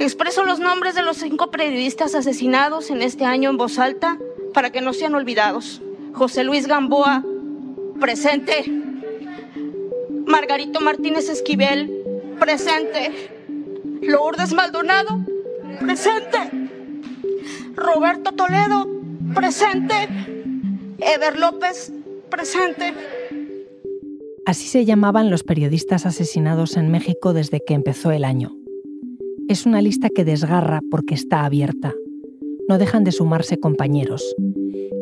Expreso los nombres de los cinco periodistas asesinados en este año en voz alta para que no sean olvidados. José Luis Gamboa, presente. Margarito Martínez Esquivel, presente. Lourdes Maldonado, presente. Roberto Toledo, presente. Ever López, presente. Así se llamaban los periodistas asesinados en México desde que empezó el año. Es una lista que desgarra porque está abierta. No dejan de sumarse compañeros.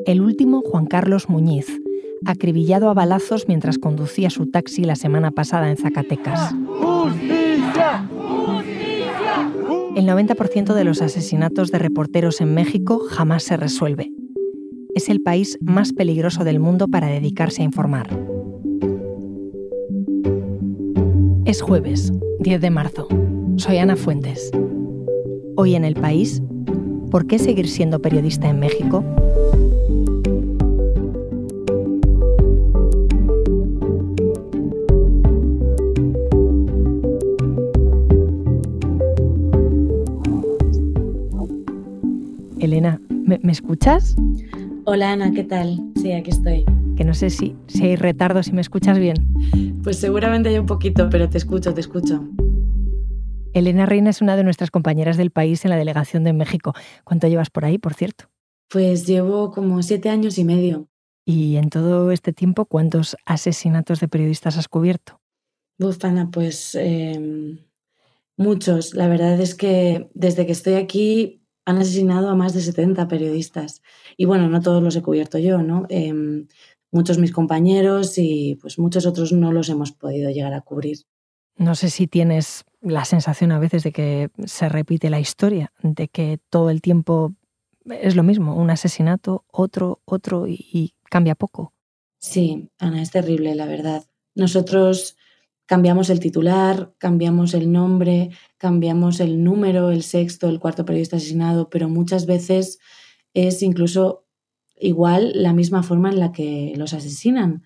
El último, Juan Carlos Muñiz, acribillado a balazos mientras conducía su taxi la semana pasada en Zacatecas. El 90% de los asesinatos de reporteros en México jamás se resuelve. Es el país más peligroso del mundo para dedicarse a informar. Es jueves, 10 de marzo. Soy Ana Fuentes. Hoy en el país, ¿por qué seguir siendo periodista en México? Elena, ¿me, escuchas? Hola Ana, ¿qué tal? Sí, aquí estoy. Que no sé si, si hay retardo, si me escuchas bien. Pues seguramente hay un poquito, pero te escucho, te escucho. Elena Reina es una de nuestras compañeras del país en la delegación de México. ¿Cuánto llevas por ahí, por cierto? Pues llevo como siete años y medio. ¿Y en todo este tiempo cuántos asesinatos de periodistas has cubierto? Uf, Ana, pues em, muchos. La verdad es que desde que estoy aquí han asesinado a más de 70 periodistas. Y bueno, no todos los he cubierto yo, ¿no? Em, muchos mis compañeros y pues muchos otros no los hemos podido llegar a cubrir. No sé si tienes la sensación a veces de que se repite la historia, de que todo el tiempo es lo mismo, un asesinato, otro, otro y, cambia poco. Sí, Ana, es terrible, la verdad. Nosotros cambiamos el titular, cambiamos el nombre, cambiamos el número, el sexto, el cuarto periodista asesinado, pero muchas veces es incluso igual la misma forma en la que los asesinan.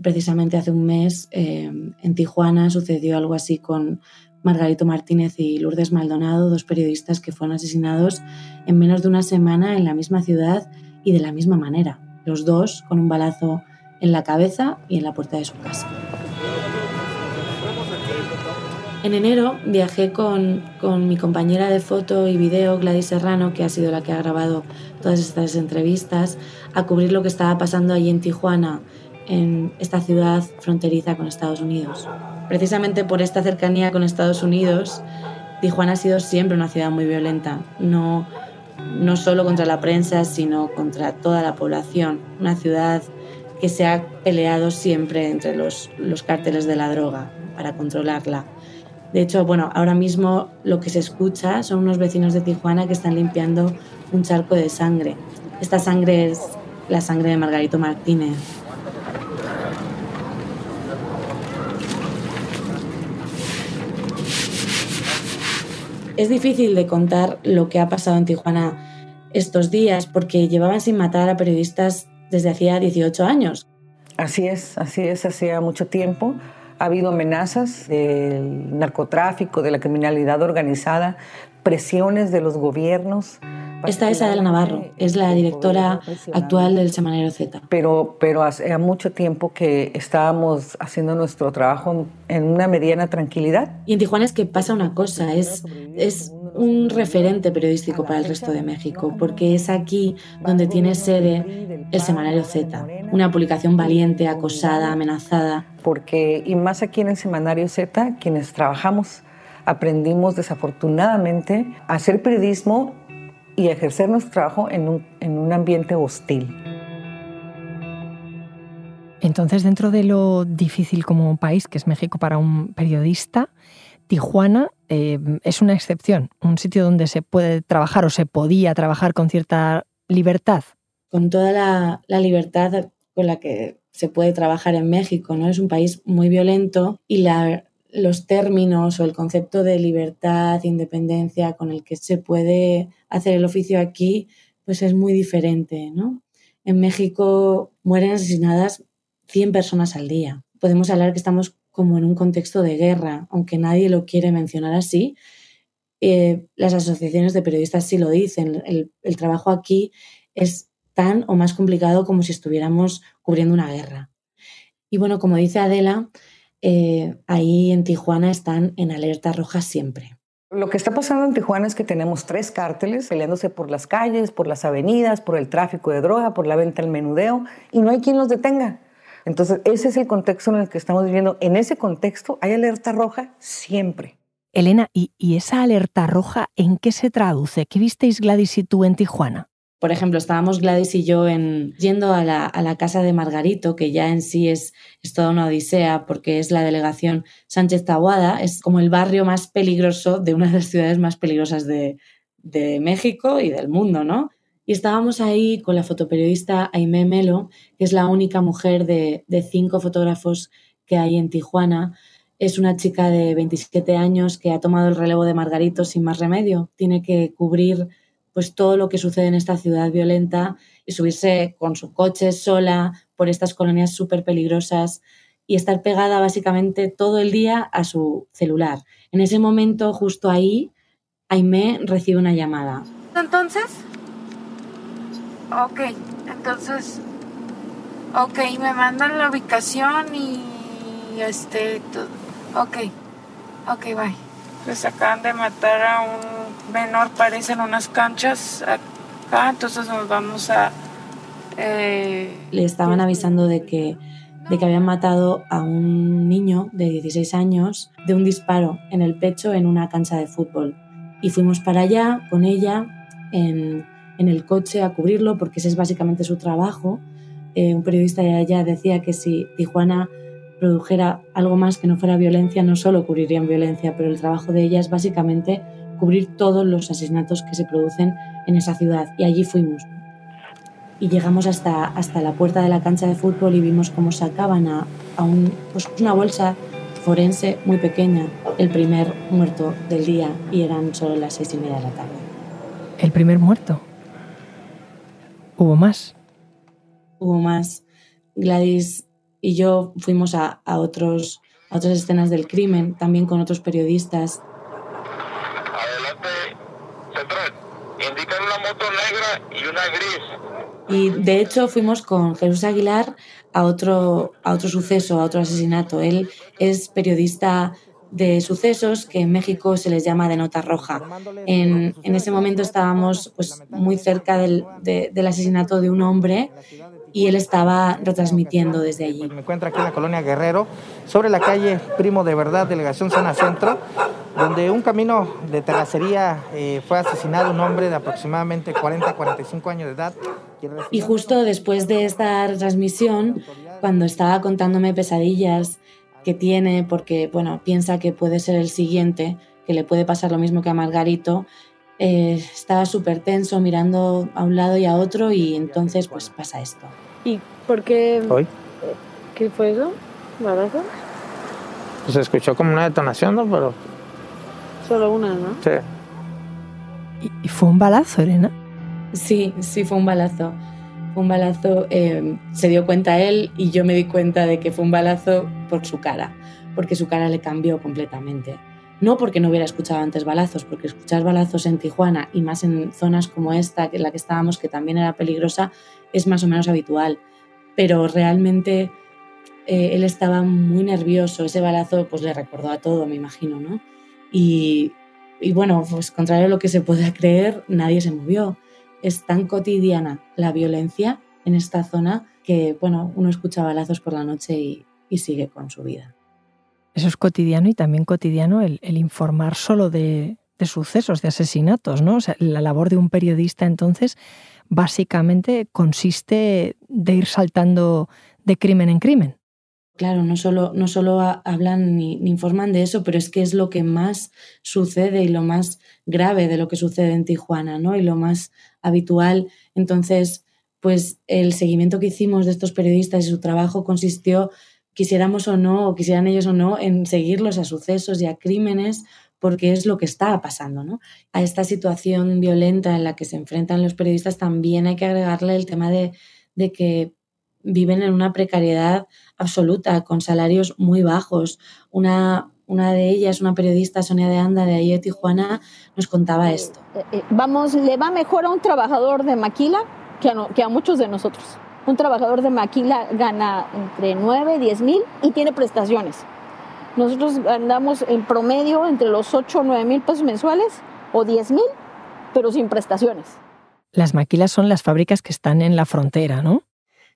Precisamente hace un mes eh, en Tijuana sucedió algo así con Margarito Martínez y Lourdes Maldonado, dos periodistas que fueron asesinados en menos de una semana en la misma ciudad y de la misma manera, los dos con un balazo en la cabeza y en la puerta de su casa. En enero viajé con, con, mi compañera de foto y video, Gladys Serrano, que ha sido la que ha grabado todas estas entrevistas, a cubrir lo que estaba pasando allí en Tijuana, en esta ciudad fronteriza con Estados Unidos. Precisamente por esta cercanía con Estados Unidos, Tijuana ha sido siempre una ciudad muy violenta, no, no solo contra la prensa, sino contra toda la población. Una ciudad que se ha peleado siempre entre los, los cárteles de la droga para controlarla. De hecho, bueno, ahora mismo lo que se escucha son unos vecinos de Tijuana que están limpiando un charco de sangre. Esta sangre es la sangre de Margarito Martínez. Es difícil de contar lo que ha pasado en Tijuana estos días porque llevaban sin matar a periodistas desde hacía 18 años. Así es, así es, hacía mucho tiempo ha habido amenazas del narcotráfico, de la criminalidad organizada, presiones de los gobiernos. Esta es Adela Navarro, es la directora actual del Semanero Z. Pero, pero hace mucho tiempo que estábamos haciendo nuestro trabajo en una mediana tranquilidad. Y en Tijuana es que pasa una cosa, es, es un referente periodístico para el resto de México, porque es aquí donde tiene sede el Semanario Z, una publicación valiente, acosada, amenazada. Porque, y más aquí en el Semanario Z, quienes trabajamos aprendimos desafortunadamente a hacer periodismo y ejercer nuestro trabajo en un, en un ambiente hostil. Entonces, dentro de lo difícil como país que es México para un periodista, Tijuana eh, es una excepción, un sitio donde se puede trabajar o se podía trabajar con cierta libertad. Con toda la, la libertad con la que se puede trabajar en México, ¿no? Es un país muy violento y la, los términos o el concepto de libertad, independencia con el que se puede hacer el oficio aquí, pues es muy diferente, ¿no? En México mueren asesinadas 100 personas al día. Podemos hablar que estamos como en un contexto de guerra, aunque nadie lo quiere mencionar así. eh, las asociaciones de periodistas sí lo dicen. El, el trabajo aquí es tan o más complicado como si estuviéramos cubriendo una guerra. Y bueno, como dice Adela, eh, ahí en Tijuana están en alerta roja siempre. Lo que está pasando en Tijuana es que tenemos tres cárteles peleándose por las calles, por las avenidas, por el tráfico de droga, por la venta al menudeo, y no hay quien los detenga. Entonces, ese es el contexto en el que estamos viviendo. En ese contexto hay alerta roja siempre. Elena, ¿y, ¿y, esa alerta roja en qué se traduce? ¿Qué visteis Gladys y tú en Tijuana? Por ejemplo, estábamos Gladys y yo en, yendo a la, a la, casa de Margarito, que ya en sí es, es, toda una odisea porque es la delegación Sánchez Tahuada, es como el barrio más peligroso de una de las ciudades más peligrosas de, de México y del mundo, ¿no? Y estábamos ahí con la fotoperiodista Aimé Melo, que es la única mujer de, de cinco fotógrafos que hay en Tijuana. Es una chica de 27 años que ha tomado el relevo de Margarito sin más remedio. Tiene que cubrir pues todo lo que sucede en esta ciudad violenta y subirse con su coche sola por estas colonias súper peligrosas y estar pegada básicamente todo el día a su celular. En ese momento, justo ahí, Aimé recibe una llamada. Entonces, ok, entonces, ok, me mandan la ubicación y este, ok, ok, bye. Les acaban de matar a un menor, parecen unas canchas acá, entonces nos vamos a... Eh, Le estaban avisando de que, de que habían matado a un niño de 16 años de un disparo en el pecho en una cancha de fútbol. Y fuimos para allá con ella en, en el coche a cubrirlo porque ese es básicamente su trabajo. Eh, un periodista de allá decía que si Tijuana produjera algo más que no fuera violencia, no solo cubrirían violencia, pero el trabajo de ella es básicamente cubrir todos los asesinatos que se producen en esa ciudad. Y allí fuimos. Y llegamos hasta, hasta la puerta de la cancha de fútbol y vimos cómo sacaban a, a un, pues una bolsa forense muy pequeña, el primer muerto del día, y eran solo las seis y media de la tarde. ¿El primer muerto? ¿Hubo más? Hubo más. Gladys y yo fuimos a, a, otros, a otras escenas del crimen, también con otros periodistas. Adelante, central. Indican una moto negra y una gris. Y de hecho fuimos con Jesús Aguilar a otro, a otro suceso, a otro asesinato. Él es periodista de sucesos que en México se les llama de nota roja. En, en ese momento estábamos pues, muy cerca del, de, del asesinato de un hombre y él estaba retransmitiendo desde allí. Me encuentro aquí en la colonia Guerrero, sobre la calle Primo de Verdad, delegación Zona Centro, donde un camino de terracería eh, fue asesinado un hombre de aproximadamente 40-45 años de edad. Y justo después de esta transmisión, cuando estaba contándome pesadillas que tiene, porque bueno, piensa que puede ser el siguiente, que le puede pasar lo mismo que a Margarito, eh, estaba súper tenso mirando a un lado y a otro y entonces pues pasa esto. ¿Y por qué? ¿Hoy? ¿Qué fue eso? ¿Balazos? Pues se escuchó como una detonación, ¿no? Pero... Solo una, ¿no? Sí. ¿Y, fue un balazo, Elena? Sí, sí, fue un balazo. Fue un balazo, eh, se dio cuenta él y yo me di cuenta de que fue un balazo por su cara, porque su cara le cambió completamente. No porque no hubiera escuchado antes balazos, porque escuchar balazos en Tijuana y más en zonas como esta, en la que estábamos, que también era peligrosa, es más o menos habitual. Pero realmente eh, él estaba muy nervioso. Ese balazo pues le recordó a todo, me imagino, ¿no? Y, bueno, pues contrario a lo que se pueda creer, nadie se movió. Es tan cotidiana la violencia en esta zona que, bueno, uno escucha balazos por la noche y sigue con su vida. Eso es cotidiano y también cotidiano el, informar solo de, de, sucesos, de asesinatos, ¿no? O sea, la labor de un periodista entonces básicamente consiste de ir saltando de crimen en crimen. Claro, no solo, no solo hablan ni, ni, informan de eso, pero es que es lo que más sucede y lo más grave de lo que sucede en Tijuana, ¿no? Y lo más habitual. Entonces, pues el seguimiento que hicimos de estos periodistas y su trabajo consistió quisiéramos o no, o quisieran ellos o no, en seguirlos a sucesos y a crímenes, porque es lo que está pasando. ¿no? A esta situación violenta en la que se enfrentan los periodistas también hay que agregarle el tema de, de que viven en una precariedad absoluta, con salarios muy bajos, una una de ellas, una periodista, Sonia de Anda, de ahí de Tijuana, nos contaba esto. Eh, eh, vamos, le va mejor a un trabajador de maquila que a, que a muchos de nosotros. Un trabajador de maquila gana entre 9 y 10 mil y tiene prestaciones. Nosotros andamos en promedio entre los 8 o 9 mil pesos mensuales o 10 mil, pero sin prestaciones. Las maquilas son las fábricas que están en la frontera, ¿no?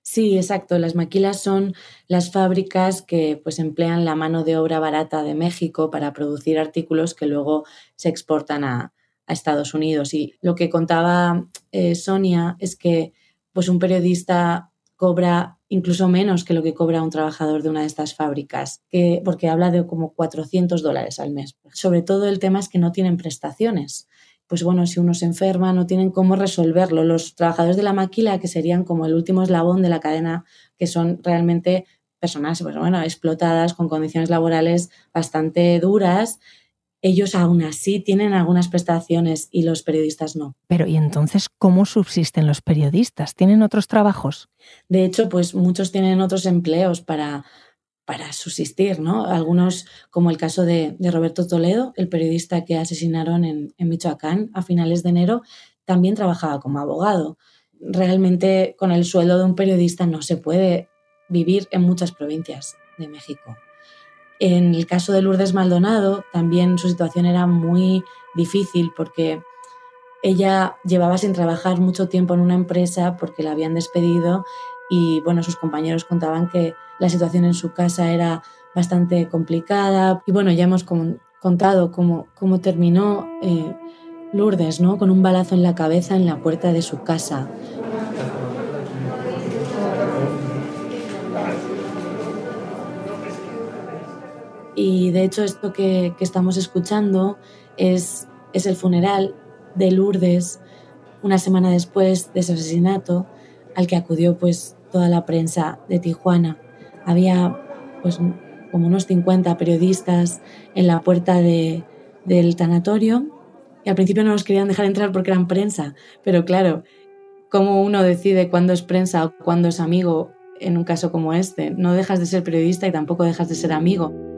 Sí, exacto. Las maquilas son las fábricas que pues, emplean la mano de obra barata de México para producir artículos que luego se exportan a, Estados Unidos. Y lo que contaba eh, Sonia es que pues, un periodista cobra incluso menos que lo que cobra un trabajador de una de estas fábricas, que, porque habla de como 400 dólares al mes. Sobre todo el tema es que no tienen prestaciones pues bueno, si uno se enferma, no tienen cómo resolverlo. Los trabajadores de la maquila, que serían como el último eslabón de la cadena, que son realmente personas, pues bueno, explotadas con condiciones laborales bastante duras, ellos aún así tienen algunas prestaciones y los periodistas no. Pero ¿y entonces cómo subsisten los periodistas? ¿Tienen otros trabajos? De hecho, pues muchos tienen otros empleos para para subsistir, ¿no? Algunos, como el caso de, Roberto Toledo, el periodista que asesinaron en, Michoacán a finales de enero, también trabajaba como abogado. Realmente con el sueldo de un periodista no se puede vivir en muchas provincias de México. En el caso de Lourdes Maldonado, también su situación era muy difícil porque ella llevaba sin trabajar mucho tiempo en una empresa porque la habían despedido y bueno, sus compañeros contaban que la situación en su casa era bastante complicada y bueno, ya hemos contado cómo, cómo terminó eh, Lourdes, ¿no? Con un balazo en la cabeza en la puerta de su casa. Y de hecho esto que, estamos escuchando es, es el funeral de Lourdes una semana después de ese asesinato al que acudió pues toda la prensa de Tijuana. Había pues como unos 50 periodistas en la puerta de, del tanatorio y al principio no nos querían dejar entrar porque eran prensa, pero claro, ¿cómo uno decide cuándo es prensa o cuándo es amigo en un caso como este? No dejas de ser periodista y tampoco dejas de ser amigo.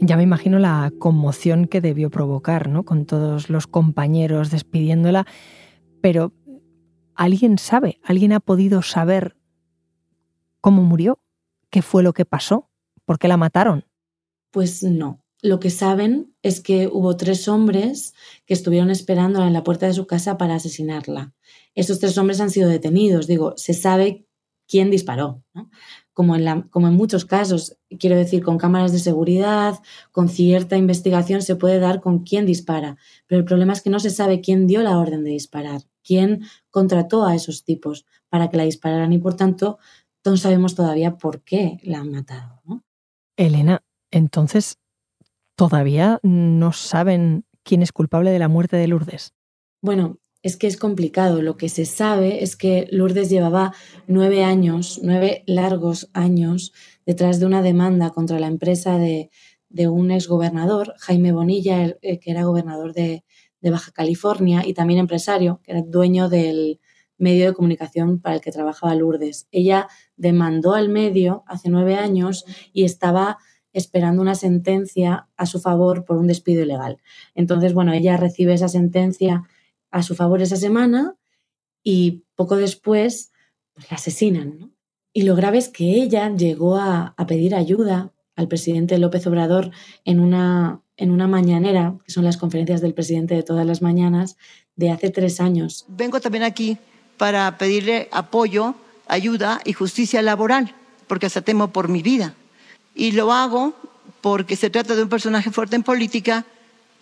Ya me imagino la conmoción que debió provocar, ¿no? Con todos los compañeros despidiéndola, pero ¿Alguien sabe? ¿Alguien ha podido saber cómo murió? ¿Qué fue lo que pasó? ¿Por qué la mataron? Pues no. Lo que saben es que hubo tres hombres que estuvieron esperándola en la puerta de su casa para asesinarla. Estos tres hombres han sido detenidos. Digo, se sabe quién disparó. Como, en como en muchos casos, quiero decir, con cámaras de seguridad, con cierta investigación se puede dar con quién dispara. Pero el problema es que no se sabe quién dio la orden de disparar quién contrató a esos tipos para que la dispararan y por tanto no sabemos todavía por qué la han matado. Elena, entonces, ¿todavía no saben quién es culpable de la muerte de Lourdes? Bueno, es que es complicado. Lo que se sabe es que Lourdes llevaba nueve años, nueve largos años, detrás de una demanda contra la empresa de, de un exgobernador, Jaime Bonilla, que era gobernador de, de Baja California y también empresario, que era dueño del medio de comunicación para el que trabajaba Lourdes. Ella demandó al medio hace nueve años y estaba esperando una sentencia a su favor por un despido ilegal. Entonces, bueno, ella recibe esa sentencia a su favor esa semana y poco después pues, la asesinan. Y lo grave es que ella llegó a, a pedir ayuda al presidente López Obrador en una en una mañanera, que son las conferencias del presidente de todas las mañanas, de hace tres años. Vengo también aquí para pedirle apoyo, ayuda y justicia laboral, porque hasta temo por mi vida. Y lo hago porque se trata de un personaje fuerte en política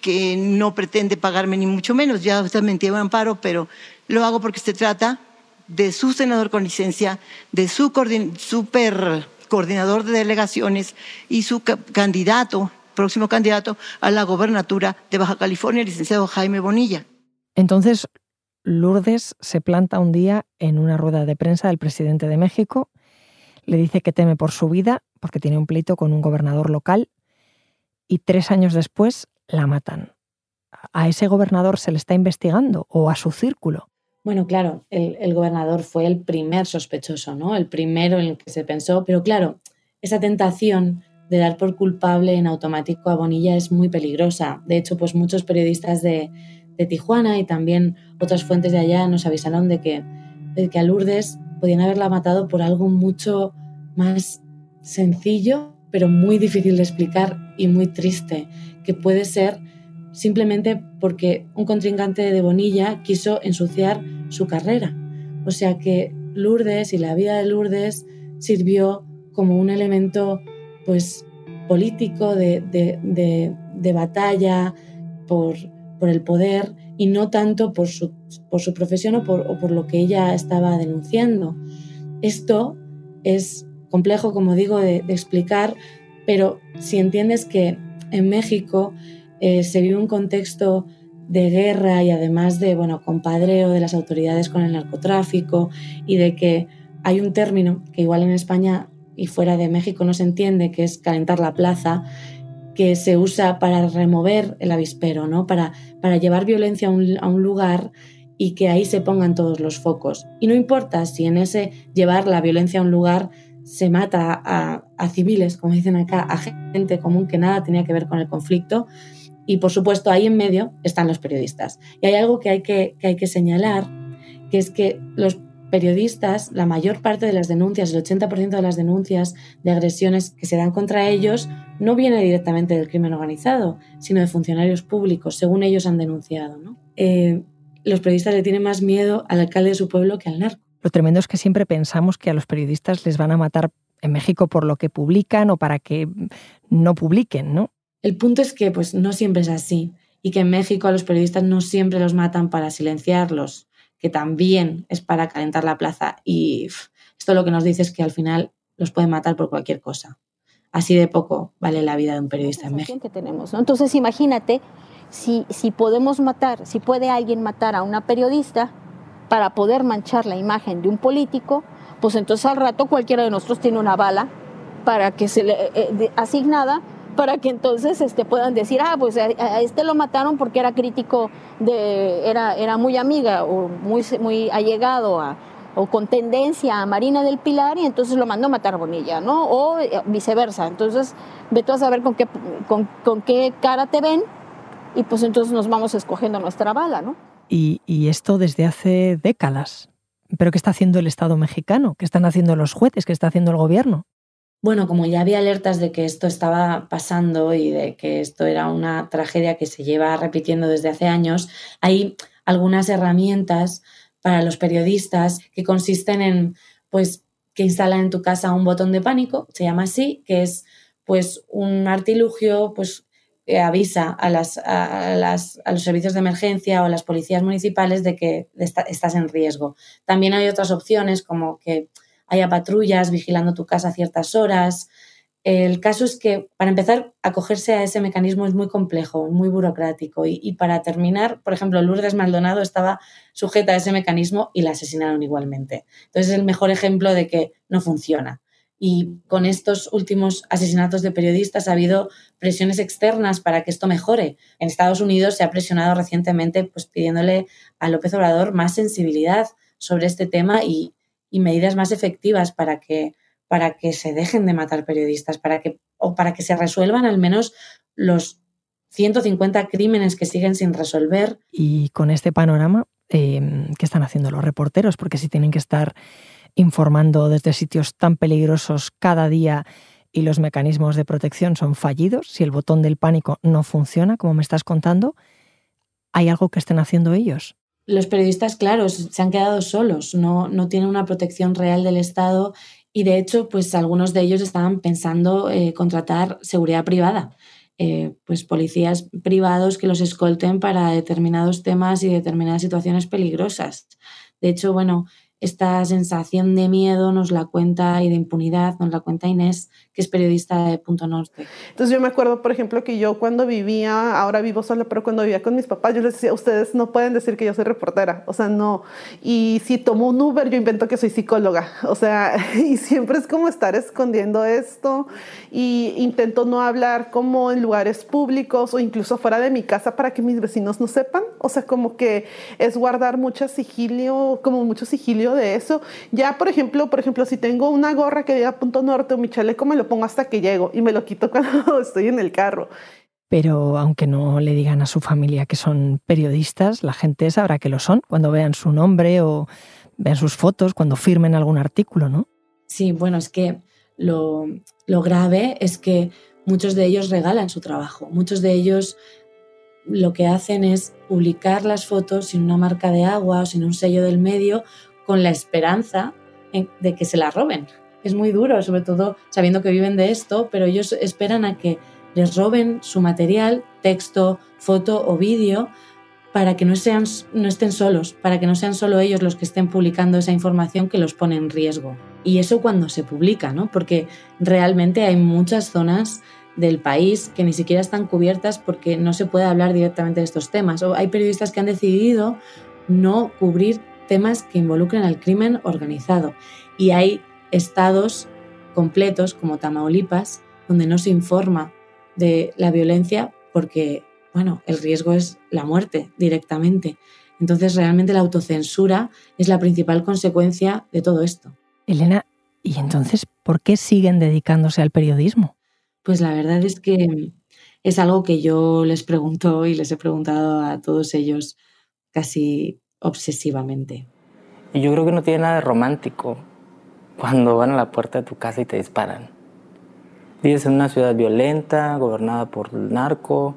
que no pretende pagarme ni mucho menos. Ya usted me amparo, pero lo hago porque se trata de su senador con licencia, de su super coordinador de delegaciones y su candidato próximo candidato a la gobernatura de Baja California, el licenciado Jaime Bonilla. Entonces, Lourdes se planta un día en una rueda de prensa del presidente de México, le dice que teme por su vida porque tiene un pleito con un gobernador local y tres años después la matan. ¿A ese gobernador se le está investigando o a su círculo? Bueno, claro, el, gobernador fue el primer sospechoso, ¿no? El primero en el que se pensó, pero claro, esa tentación de dar por culpable en automático a Bonilla es muy peligrosa. De hecho, pues muchos periodistas de, de Tijuana y también otras fuentes de allá nos avisaron de que, de que a Lourdes podían haberla matado por algo mucho más sencillo, pero muy difícil de explicar y muy triste, que puede ser simplemente porque un contrincante de Bonilla quiso ensuciar su carrera. O sea que Lourdes y la vida de Lourdes sirvió como un elemento pues político de, de, batalla por, por, el poder y no tanto por su, por su profesión o por, o por lo que ella estaba denunciando. Esto es complejo, como digo, de, explicar, pero si entiendes que en México eh, se vive un contexto de guerra y además de, bueno, compadreo de las autoridades con el narcotráfico y de que hay un término que igual en España y fuera de México no se entiende, que es calentar la plaza, que se usa para remover el avispero, ¿no? para, para llevar violencia a un, a un lugar y que ahí se pongan todos los focos. Y no importa si en ese llevar la violencia a un lugar se mata a, civiles, como dicen acá, a gente común que nada tenía que ver con el conflicto. Y por supuesto, ahí en medio están los periodistas. Y hay algo que hay que, que, hay que señalar, que es que los periodistas, la mayor parte de las denuncias, el 80% de las denuncias de agresiones que se dan contra ellos, no viene directamente del crimen organizado, sino de funcionarios públicos, según ellos han denunciado. ¿no? Eh, los periodistas le tienen más miedo al alcalde de su pueblo que al narco. Lo tremendo es que siempre pensamos que a los periodistas les van a matar en México por lo que publican o para que no publiquen, ¿no? El punto es que pues no siempre es así y que en México a los periodistas no siempre los matan para silenciarlos, que también es para calentar la plaza y esto lo que nos dice es que al final los pueden matar por cualquier cosa. Así de poco vale la vida de un periodista en México. Que tenemos, Entonces imagínate si, si podemos matar, si puede alguien matar a una periodista, para poder manchar la imagen de un político, pues entonces al rato cualquiera de nosotros tiene una bala para que se le eh, asignada para que entonces este, puedan decir, ah, pues a, este lo mataron porque era crítico de, era, era muy amiga o muy, muy allegado a, o con tendencia a Marina del Pilar y entonces lo mandó a matar Bonilla, ¿no? O eh, viceversa. Entonces, ve tú a saber con qué, con qué cara te ven y pues entonces nos vamos escogiendo nuestra bala, ¿no? Y, esto desde hace décadas. ¿Pero qué está haciendo el Estado mexicano? ¿Qué están haciendo los jueces? ¿Qué está haciendo el gobierno? Bueno, como ya había alertas de que esto estaba pasando y de que esto era una tragedia que se lleva repitiendo desde hace años, hay algunas herramientas para los periodistas que consisten en, pues, que instalan en tu casa un botón de pánico, se llama así, que es pues un artilugio pues avisa a, las, a, las, a, los servicios de emergencia o a las policías municipales de que estás en riesgo. También hay otras opciones como que haya patrullas vigilando tu casa a ciertas horas. El caso es que, para empezar, acogerse a ese mecanismo es muy complejo, muy burocrático. Y, y para terminar, por ejemplo, Lourdes Maldonado estaba sujeta a ese mecanismo y la asesinaron igualmente. Entonces es el mejor ejemplo de que no funciona. Y con estos últimos asesinatos de periodistas ha habido presiones externas para que esto mejore. En Estados Unidos se ha presionado recientemente pues, pidiéndole a López Obrador más sensibilidad sobre este tema y, medidas más efectivas para que, para que se dejen de matar periodistas, para que, o para que se resuelvan al menos los 150 crímenes que siguen sin resolver. Y con este panorama, eh, ¿qué están haciendo los reporteros? Porque si tienen que estar informando desde sitios tan peligrosos cada día y los mecanismos de protección son fallidos, si el botón del pánico no funciona, como me estás contando, ¿hay algo que estén haciendo ellos? Los periodistas, claro, se han quedado solos, no, no tienen una protección real del Estado y de hecho, pues algunos de ellos estaban pensando eh, contratar seguridad privada. Eh, pues policías privados que los escolten para determinados temas y determinadas situaciones peligrosas. De hecho, bueno, esta sensación de miedo nos la cuenta y de impunidad nos la cuenta Inés, que es periodista de Punto Norte. Entonces yo me acuerdo, por ejemplo, que yo cuando vivía, ahora vivo sola, pero cuando vivía con mis papás, yo les decía, ustedes no pueden decir que yo soy reportera, o sea, no. Y si tomo un Uber, yo invento que soy psicóloga, o sea, y siempre es como estar escondiendo esto y intento no hablar como en lugares públicos o incluso fuera de mi casa para que mis vecinos no sepan, o sea, como que es guardar mucho sigilio, como mucho sigilio de eso. Ya, por ejemplo, por ejemplo, si tengo una gorra que diga punto norte o mi chaleco, me lo pongo hasta que llego y me lo quito cuando estoy en el carro. Pero aunque no le digan a su familia que son periodistas, la gente sabrá que lo son cuando vean su nombre o vean sus fotos, cuando firmen algún artículo, ¿no? Sí, bueno, es que lo, lo grave es que muchos de ellos regalan su trabajo, muchos de ellos lo que hacen es publicar las fotos sin una marca de agua o sin un sello del medio con la esperanza de que se la roben. Es muy duro, sobre todo sabiendo que viven de esto, pero ellos esperan a que les roben su material, texto, foto o vídeo, para que no, sean, no estén solos, para que no sean solo ellos los que estén publicando esa información que los pone en riesgo. Y eso cuando se publica, ¿no? Porque realmente hay muchas zonas del país que ni siquiera están cubiertas porque no se puede hablar directamente de estos temas. O hay periodistas que han decidido no cubrir temas que involucren al crimen organizado. Y hay estados completos, como Tamaulipas, donde no se informa de la violencia porque, bueno, el riesgo es la muerte directamente. Entonces, realmente la autocensura es la principal consecuencia de todo esto. Elena, ¿y entonces por qué siguen dedicándose al periodismo? Pues la verdad es que es algo que yo les pregunto y les he preguntado a todos ellos casi obsesivamente. Y yo creo que no tiene nada de romántico cuando van a la puerta de tu casa y te disparan. Vives en una ciudad violenta, gobernada por el narco,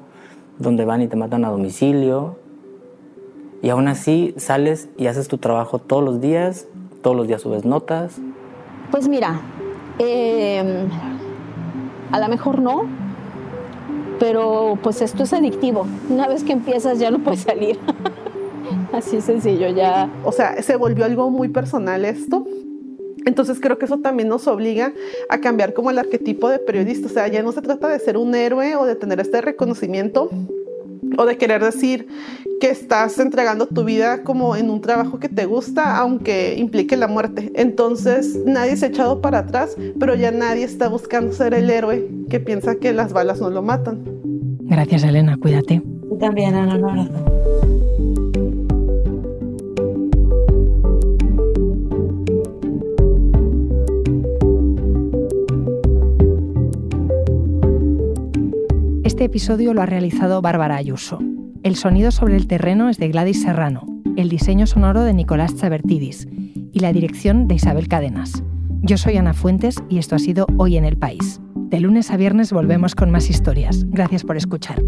donde van y te matan a domicilio. Y aún así sales y haces tu trabajo todos los días, todos los días subes notas. Pues mira, eh, a lo mejor no, pero pues esto es adictivo. Una vez que empiezas ya no puedes salir. Así sencillo, ya. O sea, se volvió algo muy personal esto. Entonces creo que eso también nos obliga a cambiar como el arquetipo de periodista. O sea, ya no se trata de ser un héroe o de tener este reconocimiento o de querer decir que estás entregando tu vida como en un trabajo que te gusta, aunque implique la muerte. Entonces nadie se ha echado para atrás, pero ya nadie está buscando ser el héroe que piensa que las balas no lo matan. Gracias, Elena. Cuídate. Tú también, Ana. Un abrazo. Este episodio lo ha realizado Bárbara Ayuso. El sonido sobre el terreno es de Gladys Serrano, el diseño sonoro de Nicolás Chabertidis y la dirección de Isabel Cadenas. Yo soy Ana Fuentes y esto ha sido Hoy en el País. De lunes a viernes volvemos con más historias. Gracias por escuchar.